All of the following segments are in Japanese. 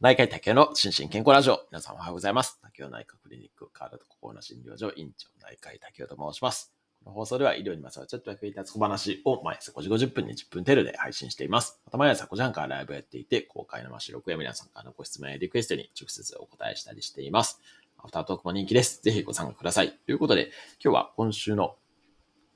内科医竹の心身健康ラジオ。皆さんおはようございます。竹雄内科クリニック体と心の診療所院長内科医竹雄と申します。この放送では医療にまつわるちょっと役に立つ小話を毎朝5時50分に10分程度で配信しています。また毎朝5時半からライブやっていて、公開の収録や皆さんからのご質問やリクエストに直接お答えしたりしています。アフタートークも人気です。ぜひご参加ください。ということで、今日は今週の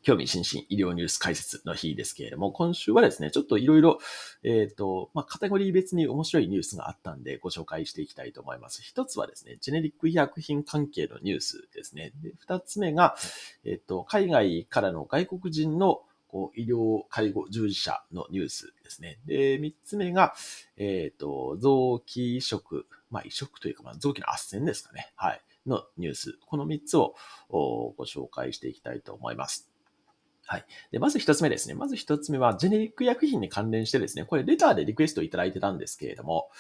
興味津々医療ニュース解説の日ですけれども、今週はですね、ちょっといろいろ、えっ、ー、と、まあ、カテゴリー別に面白いニュースがあったんで、ご紹介していきたいと思います。一つはですね、ジェネリック医薬品関係のニュースですね。で二つ目が、えっ、ー、と、海外からの外国人のこう医療介護従事者のニュースですね。で、三つ目が、えっ、ー、と、臓器移植、まあ、移植というか、まあ、臓器の圧旋ですかね。はい。のニュース。この三つをご紹介していきたいと思います。はい。で、まず一つ目ですね。まず一つ目は、ジェネリック薬品に関連してですね、これレターでリクエストいただいてたんですけれども、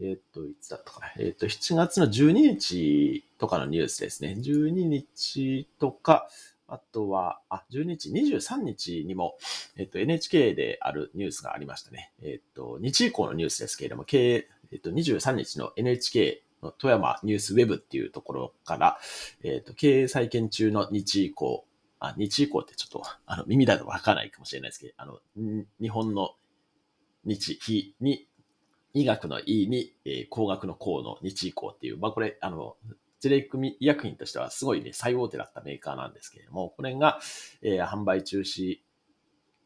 えっ、と、いつだったかな。えっ、と、7月の12日とかのニュースですね。12日とか、あとは、あ、12日、23日にも、えっ、と、NHK であるニュースがありましたね。えっ、と、日以降のニュースですけれども、計、えっ、と、23日の NHK の富山ニュースウェブっていうところから、えっ、と、経営再建中の日以降、あ、日以降ってちょっと、あの、耳だとわからないかもしれないですけど、あの、日本の日、日に、医学の医に、えー、工学の工の日以降っていう、まあこれ、あの、ジェレイク医薬品としてはすごいね、最大手だったメーカーなんですけれども、これが、えー、販売中止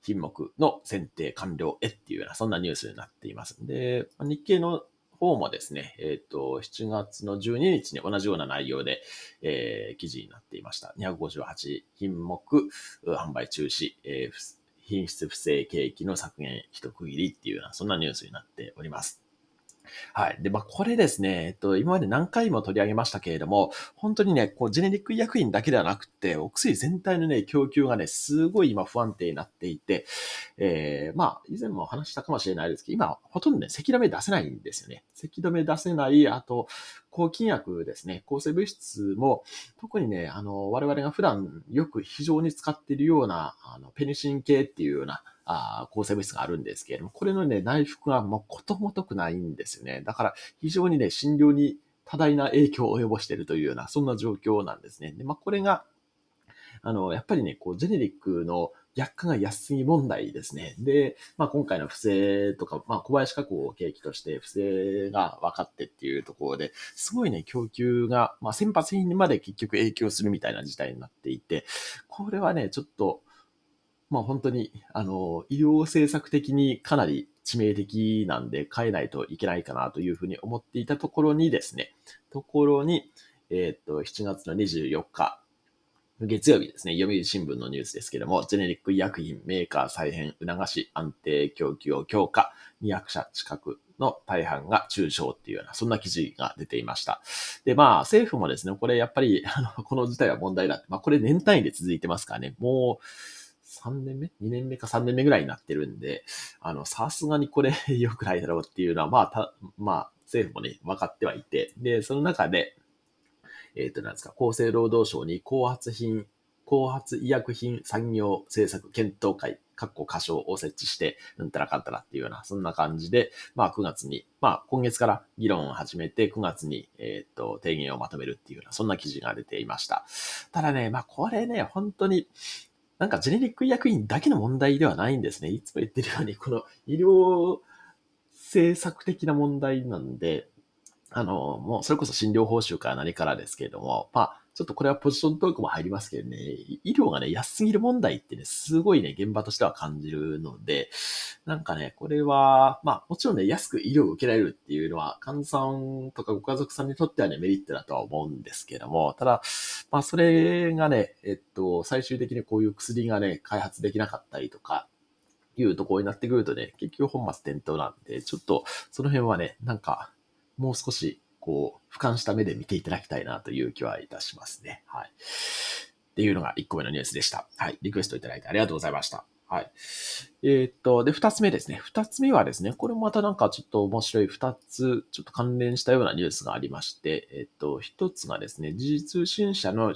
品目の選定完了へっていうような、そんなニュースになっています。で、日経の方もですね、えっ、ー、と、7月の12日に同じような内容で、えー、記事になっていました。258品目販売中止、えー、品質不正景気の削減一区切りっていうような、そんなニュースになっております。はい。で、まあ、これですね、えっと、今まで何回も取り上げましたけれども、本当にね、こう、ジェネリック医薬品だけではなくて、お薬全体のね、供給がね、すごい今不安定になっていて、えー、まあ、以前も話したかもしれないですけど、今、ほとんどね、咳止め出せないんですよね。咳止め出せない、あと、抗菌薬ですね、抗生物質も、特にね、あの、我々が普段よく非常に使っているような、あの、ペニシン系っていうような、あ抗生物質があるんですけれども、これのね、内服はもうことごとくないんですよね。だから非常にね、診療に多大な影響を及ぼしているというような、そんな状況なんですね。で、まあ、これが、あの、やっぱりね、こう、ジェネリックの薬価が安すぎ問題ですね。で、まあ、今回の不正とか、まあ、小林加工を契機として不正が分かってっていうところで、すごいね、供給が、まあ、先発品にまで結局影響するみたいな事態になっていて、これはね、ちょっと、まあ本当に、あの、医療政策的にかなり致命的なんで変えないといけないかなというふうに思っていたところにですね、ところに、えっ、と、7月の24日、月曜日ですね、読売新聞のニュースですけども、ジェネリック医薬品メーカー再編促し安定供給を強化、200社近くの大半が中小っていうような、そんな記事が出ていました。で、まあ、政府もですね、これやっぱり、あの、この事態は問題だって、まあ、これ年単位で続いてますからね、もう、3年目 ?2 年目か3年目ぐらいになってるんで、あの、さすがにこれ 良くないだろうっていうのは、まあ、た、まあ、政府もね、分かってはいて、で、その中で、えっ、ー、と、なんですか、厚生労働省に後発品、後発医薬品産業政策検討会、かっこ過小を設置して、うんたらかんたらっていうような、そんな感じで、まあ9月に、まあ今月から議論を始めて、9月に、えっ、ー、と、提言をまとめるっていうような、そんな記事が出ていました。ただね、まあこれね、本当に、なんかジェネリック医薬品だけの問題ではないんですね。いつも言ってるように、この医療政策的な問題なんで、あの、もうそれこそ診療報酬から何からですけれども、まあ、ちょっとこれはポジショントークも入りますけどね、医療がね、安すぎる問題ってね、すごいね、現場としては感じるので、なんかね、これは、まあ、もちろんね、安く医療を受けられるっていうのは、患者さんとかご家族さんにとってはね、メリットだとは思うんですけども、ただ、まあ、それがね、えっと、最終的にこういう薬がね、開発できなかったりとか、いうところになってくるとね、結局本末転倒なんで、ちょっと、その辺はね、なんか、もう少しこう、俯瞰した目で見ていただきたいなという気はいたしますね。はい。っていうのが1個目のニュースでした。はい。リクエストいただいてありがとうございました。はい。えー、っと、で、2つ目ですね。2つ目はですね、これもまたなんかちょっと面白い2つ、ちょっと関連したようなニュースがありまして、えー、っと、1つがですね、時事通信社の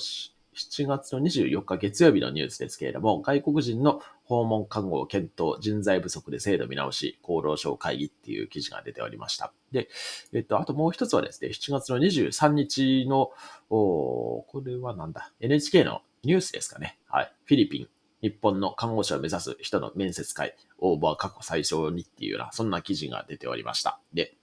7月の24日月曜日のニュースですけれども、外国人の訪問看護を検討、人材不足で制度見直し、厚労省会議っていう記事が出ておりました。で、えっと、あともう一つはですね、7月の23日の、おこれはなんだ、NHK のニュースですかね。はい。フィリピン、日本の看護師を目指す人の面接会、応募は過去最小にっていうような、そんな記事が出ておりました。で、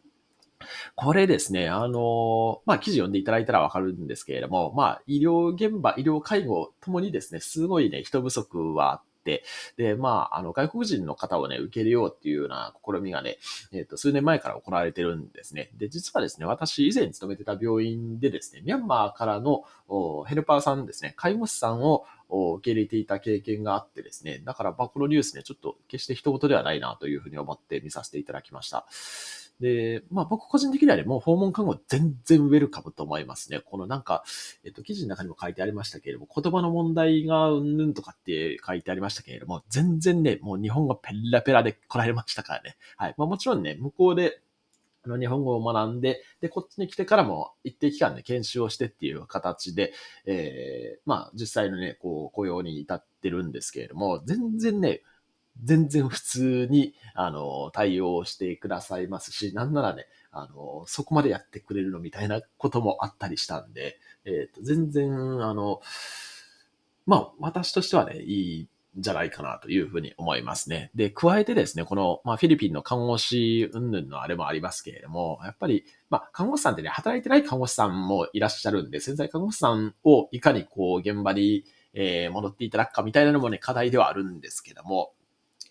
これですね、あの、まあ、記事読んでいただいたらわかるんですけれども、まあ、医療現場、医療介護ともにですね、すごいね、人不足はあって、で、まあ、あの、外国人の方をね、受け入れようっていうような試みがね、えっ、ー、と、数年前から行われてるんですね。で、実はですね、私以前勤めてた病院でですね、ミャンマーからのヘルパーさんですね、介護士さんを受け入れていた経験があってですね、だから、まあ、このニュースね、ちょっと決して一言ではないなというふうに思って見させていただきました。で、まあ僕個人的にはね、もう訪問看護全然ウェルカムと思いますね。このなんか、えっと、記事の中にも書いてありましたけれども、言葉の問題がうんぬんとかって書いてありましたけれども、全然ね、もう日本語ペラペラで来られましたからね。はい。まあもちろんね、向こうで、あの日本語を学んで、で、こっちに来てからも一定期間で研修をしてっていう形で、えー、まあ実際のね、こう、雇用に至ってるんですけれども、全然ね、全然普通に、あの、対応してくださいますし、なんならね、あの、そこまでやってくれるのみたいなこともあったりしたんで、えっ、ー、と、全然、あの、まあ、私としてはね、いいんじゃないかなというふうに思いますね。で、加えてですね、この、まあ、フィリピンの看護師云々のあれもありますけれども、やっぱり、まあ、看護師さんってね、働いてない看護師さんもいらっしゃるんで、潜在看護師さんをいかにこう、現場に、えー、戻っていただくかみたいなのもね、課題ではあるんですけども、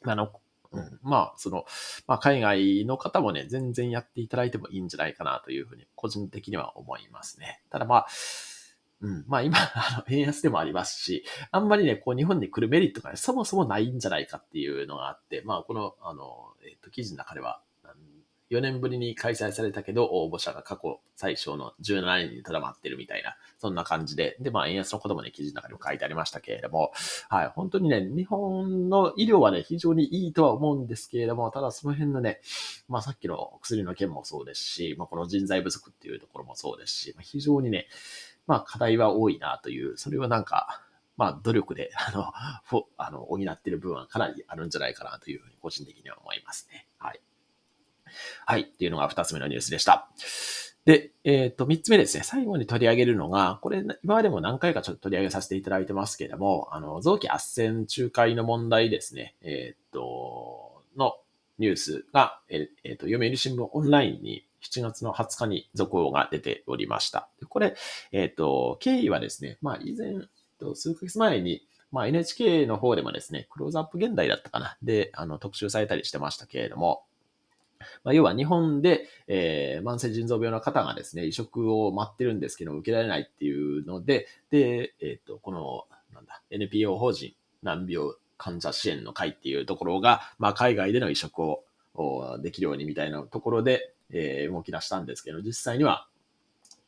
あの、うん、まあ、その、まあ、海外の方もね、全然やっていただいてもいいんじゃないかなというふうに、個人的には思いますね。ただまあ、うん。まあ今、あの、円安でもありますし、あんまりね、こう日本に来るメリットがね、そもそもないんじゃないかっていうのがあって、まあこの、あの、えっ、ー、と、記事の中では、4年ぶりに開催されたけど、応募者が過去最小の17人にとどまってるみたいな、そんな感じで、で、まあ、円安のこともね、記事の中にも書いてありましたけれども、はい、本当にね、日本の医療はね、非常にいいとは思うんですけれども、ただその辺のね、まあ、さっきの薬の件もそうですし、まあ、この人材不足っていうところもそうですし、まあ、非常にね、まあ、課題は多いなという、それはなんか、まあ、努力で、あの、あの、補ってる部分はかなりあるんじゃないかなというふうに個人的には思いますね。はい。はい。っていうのが二つ目のニュースでした。で、えっ、ー、と、三つ目ですね。最後に取り上げるのが、これ、今までも何回かちょっと取り上げさせていただいてますけれども、あの、臓器圧旋仲介の問題ですね。えっ、ー、と、のニュースが、えっ、ー、と、読売新聞オンラインに7月の20日に続報が出ておりました。でこれ、えっ、と、経緯はですね、まあ、以前、数ヶ月前に、まあ、NHK の方でもですね、クローズアップ現代だったかな。で、あの、特集されたりしてましたけれども、まあ、要は日本で、えー、慢性腎臓病の方がですね、移植を待ってるんですけど、受けられないっていうので、で、えっ、ー、と、この、なんだ、NPO 法人難病患者支援の会っていうところが、まあ、海外での移植をできるようにみたいなところで、えー、動き出したんですけど、実際には、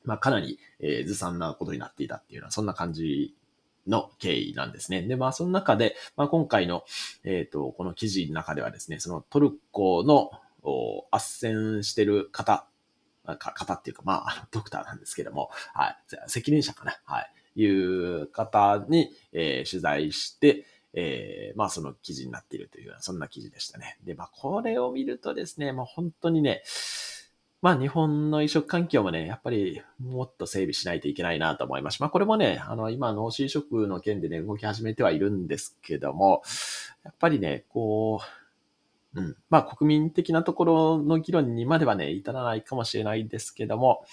まあ、かなり、えー、ずさんなことになっていたっていうのは、そんな感じの経緯なんですね。で、まあ、その中で、まあ、今回の、えっ、ー、と、この記事の中ではですね、そのトルコの、斡旋してる方、か方っていうか、まあ、ドクターなんですけども、はい、責任者かな、はい、いう方に、えー、取材して、えー、まあその記事になっているというような、そんな記事でしたね。で、まあこれを見るとですね、まあ本当にね、まあ日本の移植環境もね、やっぱりもっと整備しないといけないなと思います、まあこれもね、あの今脳死移植の件でね、動き始めてはいるんですけども、やっぱりね、こう、うん。まあ、国民的なところの議論にまではね、至らないかもしれないですけども、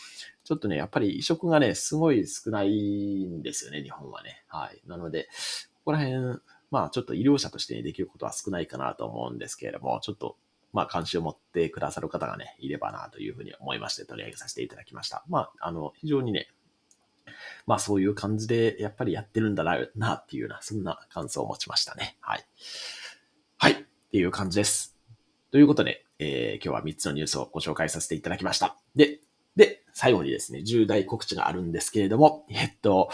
ちょっとね、やっぱり移植がね、すごい少ないんですよね、日本はね。はい。なので、ここら辺、まあ、ちょっと医療者としてできることは少ないかなと思うんですけれども、ちょっと、まあ、関心を持ってくださる方がね、いればなというふうに思いまして取り上げさせていただきました。まあ、あの、非常にね、まあそういう感じでやっぱりやってるんだなっていうような、そんな感想を持ちましたね。はい。っていう感じです。ということで、えー、今日は3つのニュースをご紹介させていただきました。で、で、最後にですね、重大告知があるんですけれども、えっと、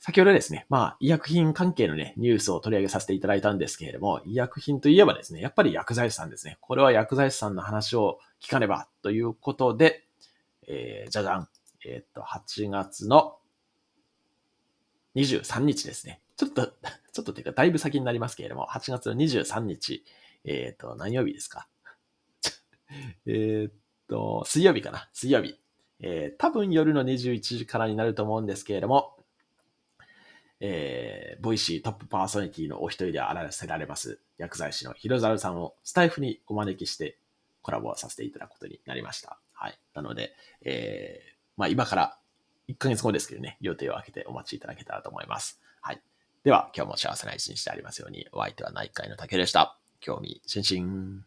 先ほどですね、まあ、医薬品関係のね、ニュースを取り上げさせていただいたんですけれども、医薬品といえばですね、やっぱり薬剤師さんですね。これは薬剤師さんの話を聞かねばということで、えー、じゃじゃん。えっと、8月の23日ですね。ちょっと、ちょっとっていうか、だいぶ先になりますけれども、8月の23日、えっ、ー、と、何曜日ですか？えっと、水曜日かな？水曜日。えー、多分夜の21時からになると思うんですけれども、えー、 Voicy トップパーソナリティのお一人であらせられます、薬剤師のヒロザルさんをスタエフにお招きしてコラボさせていただくことになりました。はい。なので、えー、まあ今から1ヶ月後ですけどね、予定を空けてお待ちいただけたらと思います。では、今日も幸せな一日でありますように、お相手は内科医の竹でした。興味津々。